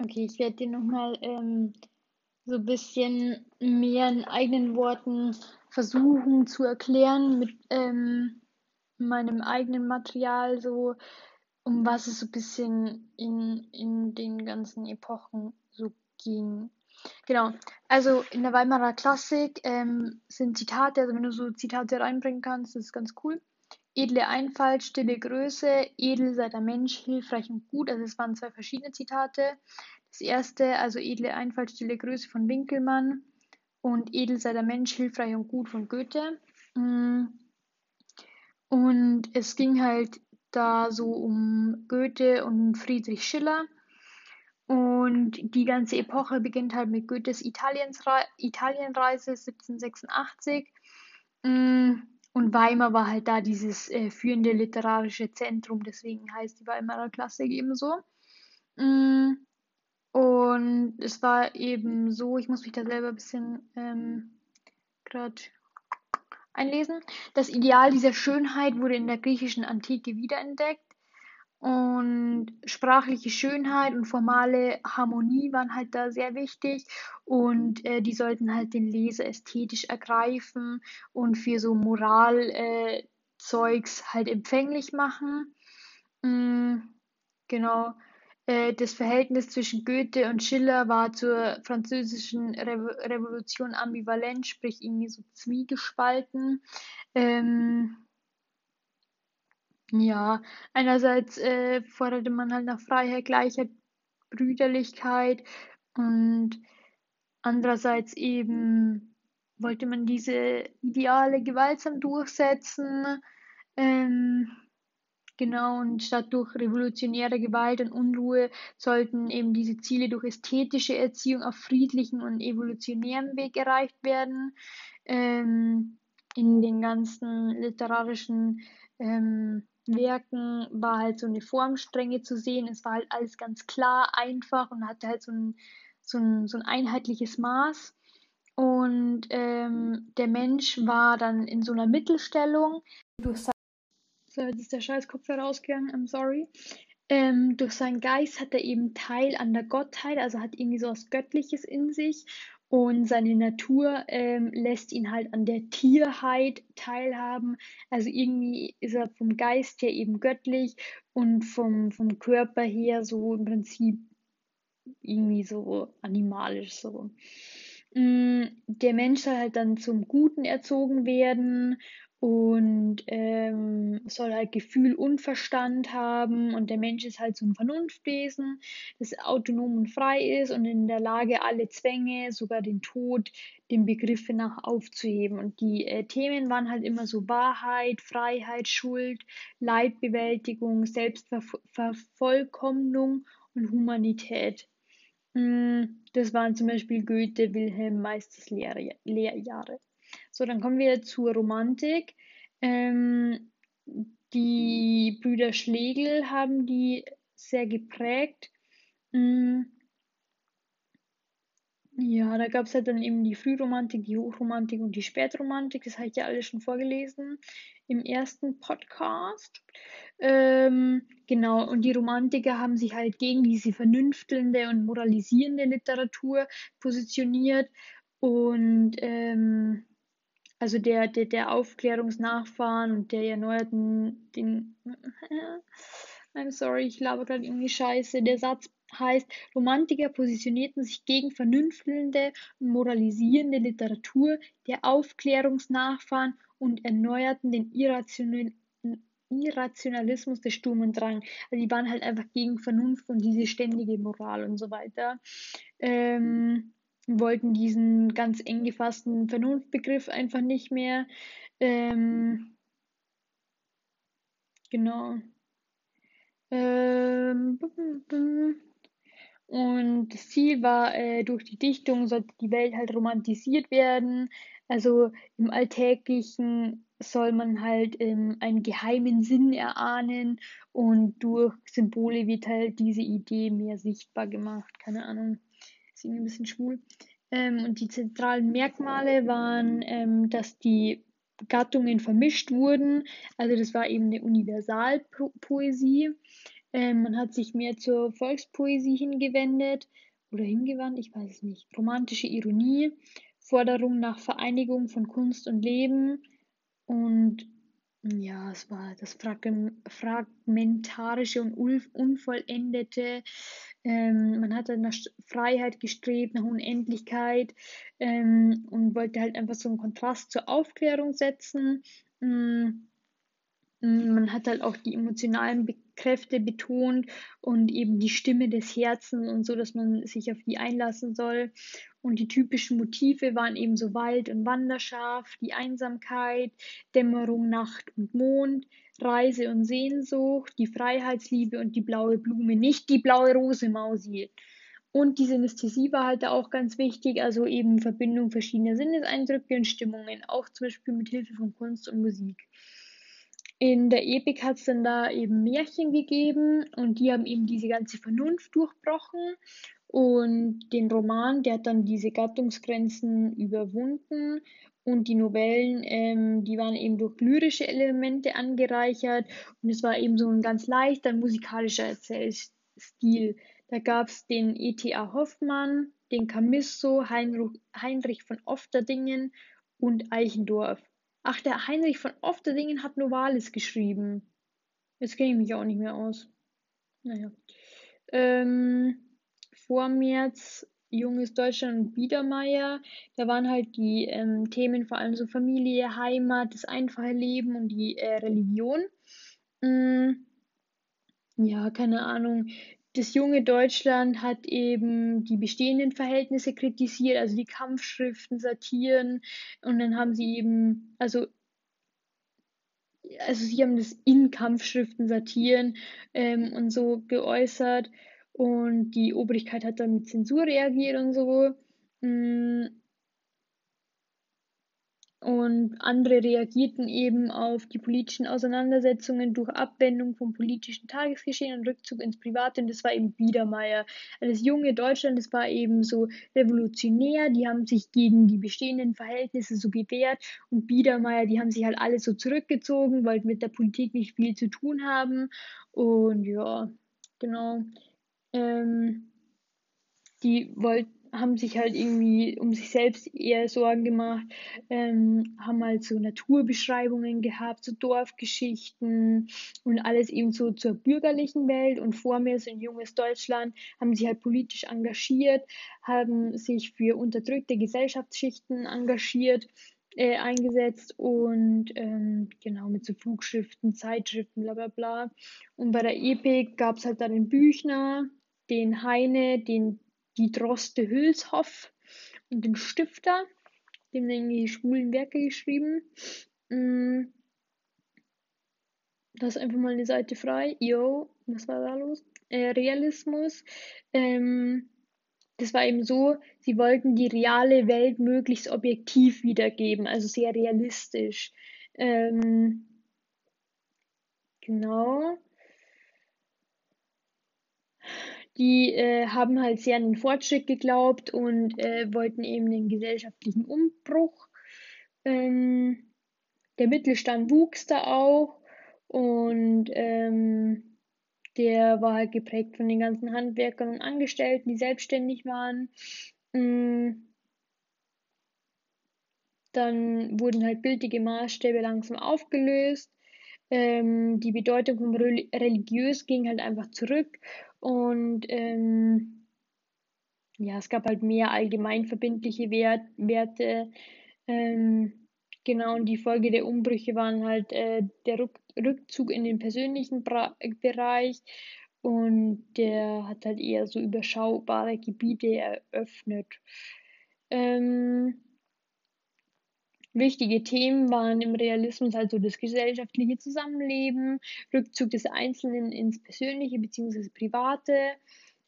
Okay, ich werde dir nochmal ähm, so ein bisschen mehr in eigenen Worten versuchen zu erklären mit ähm, meinem eigenen Material, so um was es so ein bisschen in, in den ganzen Epochen so ging. Genau, also in der Weimarer Klassik ähm, sind Zitate, also wenn du so Zitate reinbringen kannst, das ist ganz cool. Edle Einfalt, stille Größe, edel sei der Mensch, hilfreich und gut. Also es waren zwei verschiedene Zitate. Das erste, also edle Einfalt, stille Größe von Winkelmann und edel sei der Mensch, hilfreich und gut von Goethe. Mm. Und es ging halt da so um Goethe und Friedrich Schiller. Und die ganze Epoche beginnt halt mit Goethes Italienreise 1786. Und Weimar war halt da dieses äh, führende literarische Zentrum, deswegen heißt die Weimarer Klassik ebenso. Mm. Und es war eben so, ich muss mich da selber ein bisschen ähm, gerade einlesen. Das Ideal dieser Schönheit wurde in der griechischen Antike wiederentdeckt. Und sprachliche Schönheit und formale Harmonie waren halt da sehr wichtig. Und äh, die sollten halt den Leser ästhetisch ergreifen und für so Moralzeugs äh, halt empfänglich machen. Mm, genau. Äh, das Verhältnis zwischen Goethe und Schiller war zur französischen Re Revolution ambivalent, sprich irgendwie so zwiegespalten. Ähm, ja, einerseits äh, forderte man halt nach Freiheit, Gleichheit, Brüderlichkeit und andererseits eben wollte man diese Ideale gewaltsam durchsetzen. Ähm, Genau, und statt durch revolutionäre Gewalt und Unruhe sollten eben diese Ziele durch ästhetische Erziehung auf friedlichen und evolutionären Weg erreicht werden. Ähm, in den ganzen literarischen ähm, Werken war halt so eine Formstrenge zu sehen. Es war halt alles ganz klar, einfach und hatte halt so ein, so ein, so ein einheitliches Maß. Und ähm, der Mensch war dann in so einer Mittelstellung durch so, jetzt ist der scheiß Kopfhörer rausgegangen, I'm sorry. Ähm, durch seinen Geist hat er eben Teil an der Gottheit, also hat irgendwie so was Göttliches in sich. Und seine Natur ähm, lässt ihn halt an der Tierheit teilhaben. Also irgendwie ist er vom Geist her eben göttlich und vom, vom Körper her so im Prinzip irgendwie so animalisch so. Mm, der Mensch soll halt dann zum Guten erzogen werden und ähm, soll halt Gefühl und Verstand haben und der Mensch ist halt so ein Vernunftwesen, das autonom und frei ist und in der Lage, alle Zwänge, sogar den Tod, den Begriffe nach aufzuheben. Und die äh, Themen waren halt immer so Wahrheit, Freiheit, Schuld, Leidbewältigung, Selbstvervollkommnung und Humanität. Mm, das waren zum Beispiel Goethe, Wilhelm Meisters Lehrjahre. So, dann kommen wir zur Romantik. Ähm, die Brüder Schlegel haben die sehr geprägt. Mm. Ja, da gab es halt dann eben die Frühromantik, die Hochromantik und die Spätromantik. Das habe ich ja alles schon vorgelesen im ersten Podcast. Ähm, genau, und die Romantiker haben sich halt gegen diese vernünftelnde und moralisierende Literatur positioniert. Und ähm, also der, der, der Aufklärungsnachfahren und der erneuerten, den, I'm sorry, ich laber gerade irgendwie Scheiße. Der Satz heißt, Romantiker positionierten sich gegen vernünftelnde moralisierende Literatur der Aufklärungsnachfahren und erneuerten den irrationalen Irrationalismus des Sturm und Drang. Also die waren halt einfach gegen Vernunft und diese ständige Moral und so weiter. Ähm, wollten diesen ganz eng gefassten Vernunftbegriff einfach nicht mehr. Ähm, genau. Ähm, und das Ziel war, äh, durch die Dichtung sollte die Welt halt romantisiert werden. Also im Alltäglichen soll man halt ähm, einen geheimen Sinn erahnen und durch Symbole wird halt diese Idee mehr sichtbar gemacht. Keine Ahnung ist irgendwie ein bisschen schwul. Ähm, und die zentralen Merkmale waren, ähm, dass die Gattungen vermischt wurden. Also das war eben eine Universalpoesie. Ähm, man hat sich mehr zur Volkspoesie hingewendet oder hingewandt, ich weiß es nicht. Romantische Ironie, Forderung nach Vereinigung von Kunst und Leben und ja, es war das Fragmentarische und Unvollendete. Ähm, man hatte nach Freiheit gestrebt, nach Unendlichkeit ähm, und wollte halt einfach so einen Kontrast zur Aufklärung setzen. Ähm, man hat halt auch die emotionalen Kräfte betont und eben die Stimme des Herzens und so, dass man sich auf die einlassen soll. Und die typischen Motive waren eben so Wald und Wanderschaft, die Einsamkeit, Dämmerung, Nacht und Mond, Reise und Sehnsucht, die Freiheitsliebe und die blaue Blume, nicht die blaue Rose, Mausi. Und die Synästhesie war halt auch ganz wichtig, also eben Verbindung verschiedener Sinneseindrücke und Stimmungen, auch zum Beispiel mit Hilfe von Kunst und Musik. In der Epik hat es dann da eben Märchen gegeben und die haben eben diese ganze Vernunft durchbrochen. Und den Roman, der hat dann diese Gattungsgrenzen überwunden. Und die Novellen, ähm, die waren eben durch lyrische Elemente angereichert. Und es war eben so ein ganz leichter musikalischer Erzählstil. Da gab es den E.T.A. Hoffmann, den Camisso, Heinrich, von Ofterdingen und Eichendorff. Ach, der Heinrich von Ofterdingen hat Novalis geschrieben. Jetzt kenne ich mich auch nicht mehr aus. Naja. Ähm, Vormärz, Junges Deutschland und Biedermeier. Da waren halt die ähm, Themen vor allem so Familie, Heimat, das einfache Leben und die äh, Religion. Mm, ja, keine Ahnung das junge Deutschland hat eben die bestehenden Verhältnisse kritisiert, also die Kampfschriften, Satiren und dann haben sie eben, also also sie haben das in Kampfschriften, Satiren ähm, und so geäußert und die Obrigkeit hat dann mit Zensur reagiert und so. Mm, und andere reagierten eben auf die politischen Auseinandersetzungen durch Abwendung vom politischen Tagesgeschehen und Rückzug ins Private. Und das war eben Biedermeier. Das junge Deutschland, das war eben so revolutionär. Die haben sich gegen die bestehenden Verhältnisse so gewehrt. Und Biedermeier, die haben sich halt alle so zurückgezogen, wollten mit der Politik nicht viel zu tun haben. Und ja, genau. Ähm, die wollten haben sich halt irgendwie um sich selbst eher Sorgen gemacht, ähm, haben halt so Naturbeschreibungen gehabt, so Dorfgeschichten und alles eben so zur bürgerlichen Welt und vor mir so ein junges Deutschland, haben sich halt politisch engagiert, haben sich für unterdrückte Gesellschaftsschichten engagiert, äh, eingesetzt und ähm, genau mit so Flugschriften, Zeitschriften, bla bla bla. Und bei der Epik gab es halt dann den Büchner, den Heine, den die Droste Hülshoff und den Stifter, dem dann die schwulen Werke geschrieben. Mm. Ist einfach mal eine Seite frei. Yo, was war da los? Äh, Realismus. Ähm, das war eben so, sie wollten die reale Welt möglichst objektiv wiedergeben, also sehr realistisch. Ähm, genau. Die äh, haben halt sehr an den Fortschritt geglaubt und äh, wollten eben den gesellschaftlichen Umbruch. Ähm, der Mittelstand wuchs da auch und ähm, der war halt geprägt von den ganzen Handwerkern und Angestellten, die selbstständig waren. Ähm, dann wurden halt bildliche Maßstäbe langsam aufgelöst. Ähm, die Bedeutung vom religiös ging halt einfach zurück und ähm, ja, es gab halt mehr allgemeinverbindliche Wert, Werte. Ähm, genau, und die Folge der Umbrüche waren halt äh, der Rück Rückzug in den persönlichen Bra Bereich und der hat halt eher so überschaubare Gebiete eröffnet. Ähm, Wichtige Themen waren im Realismus also das gesellschaftliche Zusammenleben, Rückzug des Einzelnen ins Persönliche bzw. Private.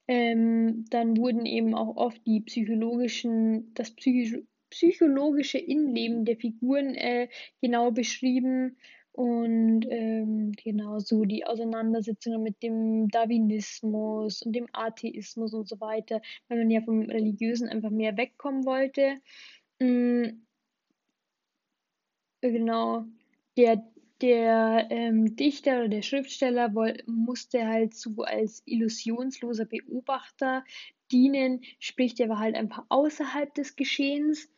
Ähm, dann wurden eben auch oft die psychologischen, das psychisch, psychologische Innenleben der Figuren äh, genau beschrieben und ähm, genau so die Auseinandersetzungen mit dem Darwinismus und dem Atheismus und so weiter, weil man ja vom Religiösen einfach mehr wegkommen wollte. Mm, Genau. Der der ähm, Dichter oder der Schriftsteller musste halt so als illusionsloser Beobachter dienen, sprich, der war halt einfach außerhalb des Geschehens.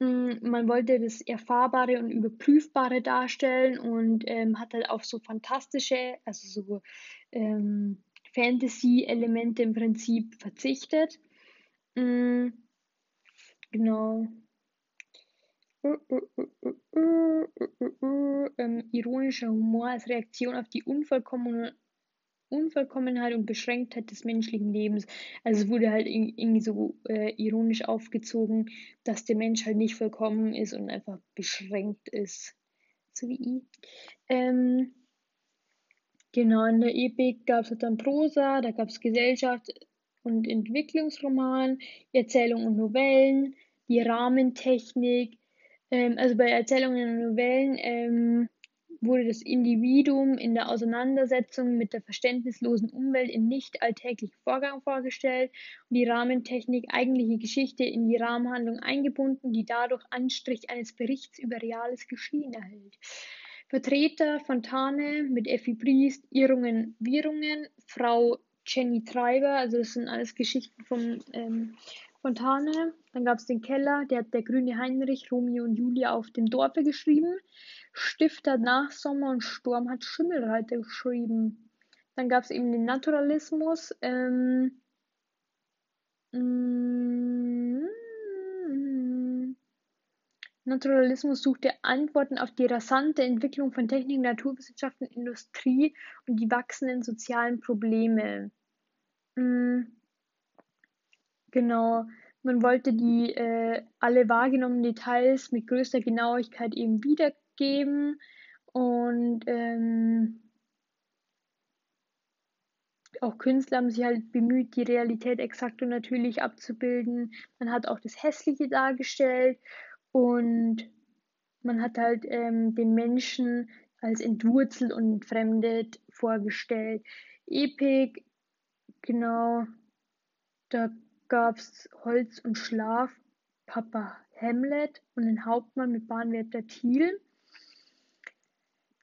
Mm, man wollte das Erfahrbare und Überprüfbare darstellen und ähm, hat halt auf so fantastische, also so ähm, Fantasy-Elemente im Prinzip verzichtet. Mm, genau. Ähm, ironischer Humor als Reaktion auf die Unvollkommenheit und Beschränktheit des menschlichen Lebens. Also es wurde halt irgendwie so äh, ironisch aufgezogen, dass der Mensch halt nicht vollkommen ist und einfach beschränkt ist. So wie ich. Ähm, genau, in der Epik gab es halt dann Prosa, da gab es Gesellschaft und Entwicklungsroman, Erzählungen und Novellen, die Rahmentechnik, ähm, also bei Erzählungen und Novellen ähm, wurde das Individuum in der Auseinandersetzung mit der verständnislosen Umwelt in nicht alltäglichen Vorgang vorgestellt und die Rahmentechnik eigentliche Geschichte in die Rahmenhandlung eingebunden, die dadurch Anstrich eines Berichts über reales Geschehen erhält. Vertreter Fontane mit Effi Briest, Irrungen, Wirrungen, Frau Jenny Treiber, also das sind alles Geschichten von ähm, Fontane. Dann gab es den Keller, der hat der grüne Heinrich, Romeo und Julia auf dem Dorfe geschrieben. Stifter nach Sommer und Sturm hat Schimmelreiter geschrieben. Dann gab es eben den Naturalismus. Ähm, mm, Naturalismus suchte Antworten auf die rasante Entwicklung von Technik, Naturwissenschaften, Industrie und die wachsenden sozialen Probleme. Mm, genau. Man wollte die äh, alle wahrgenommenen Details mit größter Genauigkeit eben wiedergeben und ähm, auch Künstler haben sich halt bemüht, die Realität exakt und natürlich abzubilden. Man hat auch das Hässliche dargestellt und man hat halt ähm, den Menschen als entwurzelt und entfremdet vorgestellt. Epik, genau, da gab es Holz und Schlaf, Papa Hamlet und den Hauptmann mit Bahnwärter Thiel.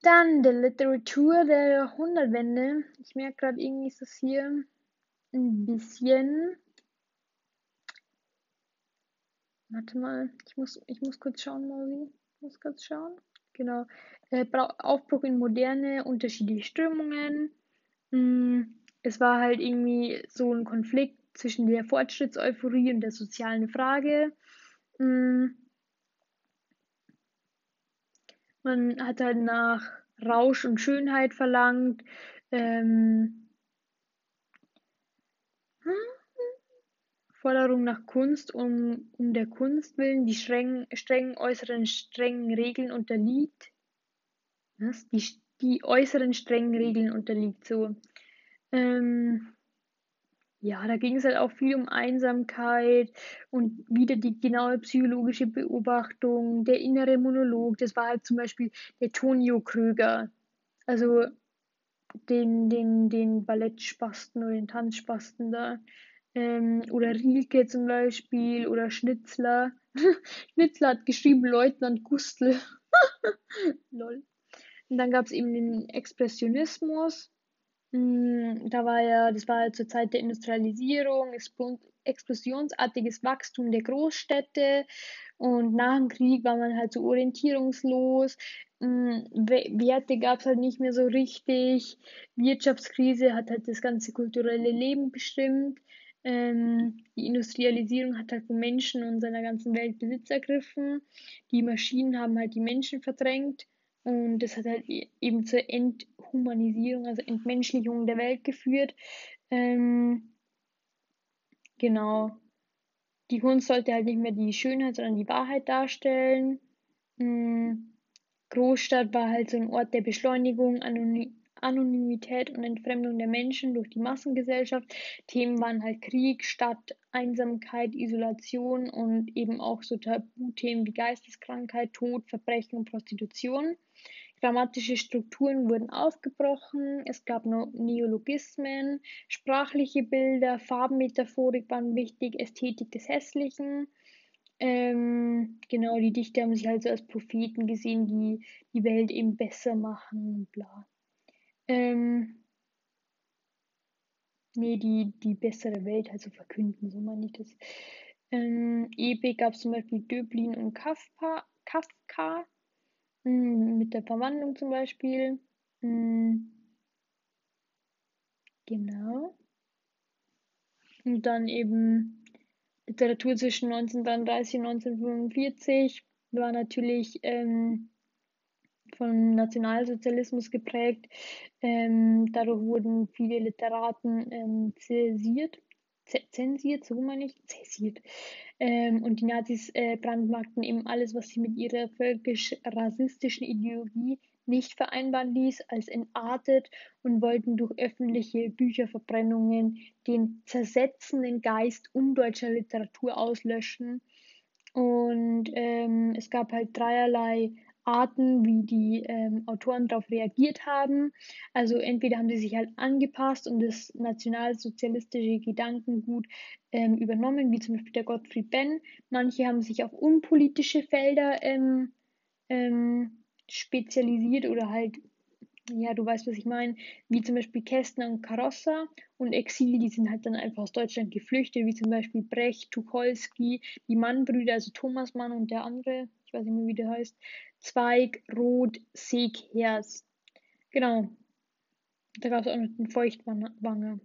Dann der Literatur der Jahrhundertwende. Ich merke gerade irgendwie ist das hier ein bisschen. Warte mal, ich muss, ich muss kurz schauen, Mausi. Ich muss kurz schauen. Genau. Äh, Aufbruch in moderne, unterschiedliche Strömungen. Hm, es war halt irgendwie so ein Konflikt zwischen der Fortschrittseuphorie und der sozialen Frage. Hm. Man hat halt nach Rausch und Schönheit verlangt. Ähm, Forderung nach Kunst um, um der Kunst willen, die streng, strengen äußeren strengen Regeln unterliegt. Was? Die, die äußeren strengen Regeln unterliegt so. Ähm, ja, da ging es halt auch viel um Einsamkeit und wieder die genaue psychologische Beobachtung, der innere Monolog. Das war halt zum Beispiel der Tonio Kröger. Also den, den, den Ballettspasten oder den Tanzspasten da. Ähm, oder Rielke zum Beispiel oder Schnitzler. Schnitzler hat geschrieben Leutnant Gustl. Lol. Und dann gab es eben den Expressionismus. Hm, da war ja, das war ja zur Zeit der Industrialisierung, explosionsartiges Wachstum der Großstädte und nach dem Krieg war man halt so orientierungslos. Hm, Werte gab es halt nicht mehr so richtig. Wirtschaftskrise hat halt das ganze kulturelle Leben bestimmt. Ähm, die Industrialisierung hat halt von Menschen und seiner ganzen Welt Besitz ergriffen. Die Maschinen haben halt die Menschen verdrängt. Und das hat halt e-, eben zur Enthumanisierung, also Entmenschlichung der Welt geführt. Ähm, genau. Die Kunst sollte halt nicht mehr die Schönheit, sondern die Wahrheit darstellen. Mhm. Großstadt war halt so ein Ort der Beschleunigung, Anony Anonymität und Entfremdung der Menschen durch die Massengesellschaft. Themen waren halt Krieg, Stadt, Einsamkeit, Isolation und eben auch so Tabuthemen wie Geisteskrankheit, Tod, Verbrechen und Prostitution. Grammatische Strukturen wurden aufgebrochen, es gab Neologismen, sprachliche Bilder, Farbenmetaphorik waren wichtig, Ästhetik des Hässlichen. Ähm, genau, die Dichter haben sich halt so als Propheten gesehen, die die Welt eben besser machen bla. Ähm, nee, die, die bessere Welt halt so verkünden, so meine ich das. Ähm, Epik gab es zum Beispiel Döblin und Kafka, Kafka mh, mm, mit der Verwandlung zum Beispiel. Mh, mm, genau. Und dann eben Literatur zwischen 1933 und 1945 war natürlich ähm, vom Nationalsozialismus geprägt. Ähm, dadurch wurden viele Literaten ähm, zensiert, zensiert, so meine ich, zensiert. Ähm, und die Nazis äh, brandmarkten eben alles, was sie mit ihrer völkisch-rassistischen Ideologie nicht vereinbaren ließ, als entartet und wollten durch öffentliche Bücherverbrennungen den zersetzenden Geist undeutscher Literatur auslöschen. Und ähm, es gab halt dreierlei Arten, wie die ähm, Autoren darauf reagiert haben. Also entweder haben sie sich halt angepasst und das nationalsozialistische Gedankengut ähm, übernommen, wie zum Beispiel der Gottfried Benn. Manche haben sich auf unpolitische Felder ähm, ähm spezialisiert oder halt, ja, du weißt, was ich meine, wie zum Beispiel Kästner und Karossa und Exil, die sind halt dann einfach aus Deutschland geflüchtet, wie zum Beispiel Brecht, Tucholsky, die Mannbrüder, also Thomas Mann und der andere, ich weiß nicht mehr, wie der heißt, Zweig, Rot, Seg, Hers. Genau. Da gab es auch noch den Feuchtwanger.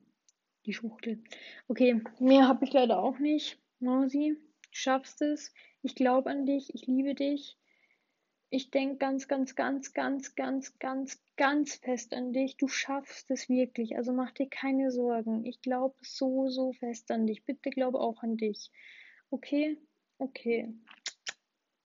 Die Schuchtel. Okay, mehr habe ich leider auch nicht. Mausi, du schaffst es. Ich glaube an dich. Ich liebe dich. Ich denke ganz, ganz, ganz, ganz, ganz, ganz, ganz fest an dich. Du schaffst es wirklich. Also mach dir keine Sorgen. Ich glaube so, so fest an dich. Bitte glaube auch an dich. Okay? Okay.